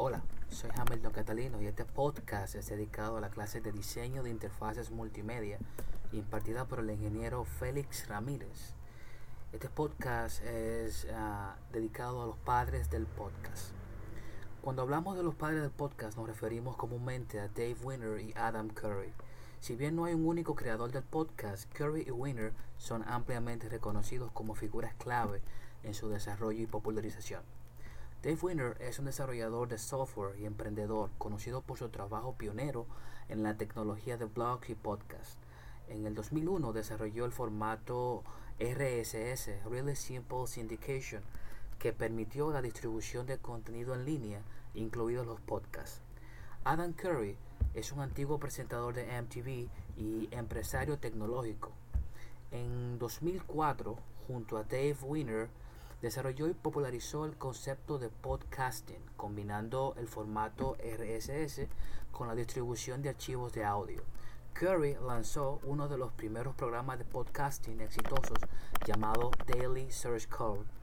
Hola, soy Hamilton Catalino y este podcast es dedicado a la clase de diseño de interfaces multimedia impartida por el ingeniero Félix Ramírez. Este podcast es uh, dedicado a los padres del podcast. Cuando hablamos de los padres del podcast nos referimos comúnmente a Dave Winner y Adam Curry. Si bien no hay un único creador del podcast, Curry y Winner son ampliamente reconocidos como figuras clave en su desarrollo y popularización. Dave Winner es un desarrollador de software y emprendedor conocido por su trabajo pionero en la tecnología de blogs y podcasts. En el 2001 desarrolló el formato RSS, Really Simple Syndication, que permitió la distribución de contenido en línea, incluidos los podcasts. Adam Curry es un antiguo presentador de MTV y empresario tecnológico. En 2004, junto a Dave Winner, desarrolló y popularizó el concepto de podcasting, combinando el formato RSS con la distribución de archivos de audio. Curry lanzó uno de los primeros programas de podcasting exitosos llamado Daily Search Code.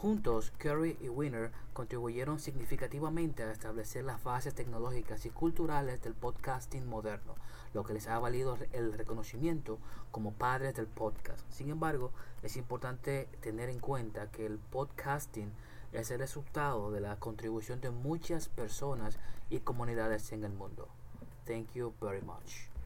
Juntos, Curry y Winner contribuyeron significativamente a establecer las bases tecnológicas y culturales del podcasting moderno, lo que les ha valido el reconocimiento como padres del podcast. Sin embargo, es importante tener en cuenta que el podcasting es el resultado de la contribución de muchas personas y comunidades en el mundo. Thank you very much.